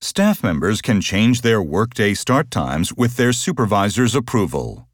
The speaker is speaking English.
Staff members can change their workday start times with their supervisor's approval.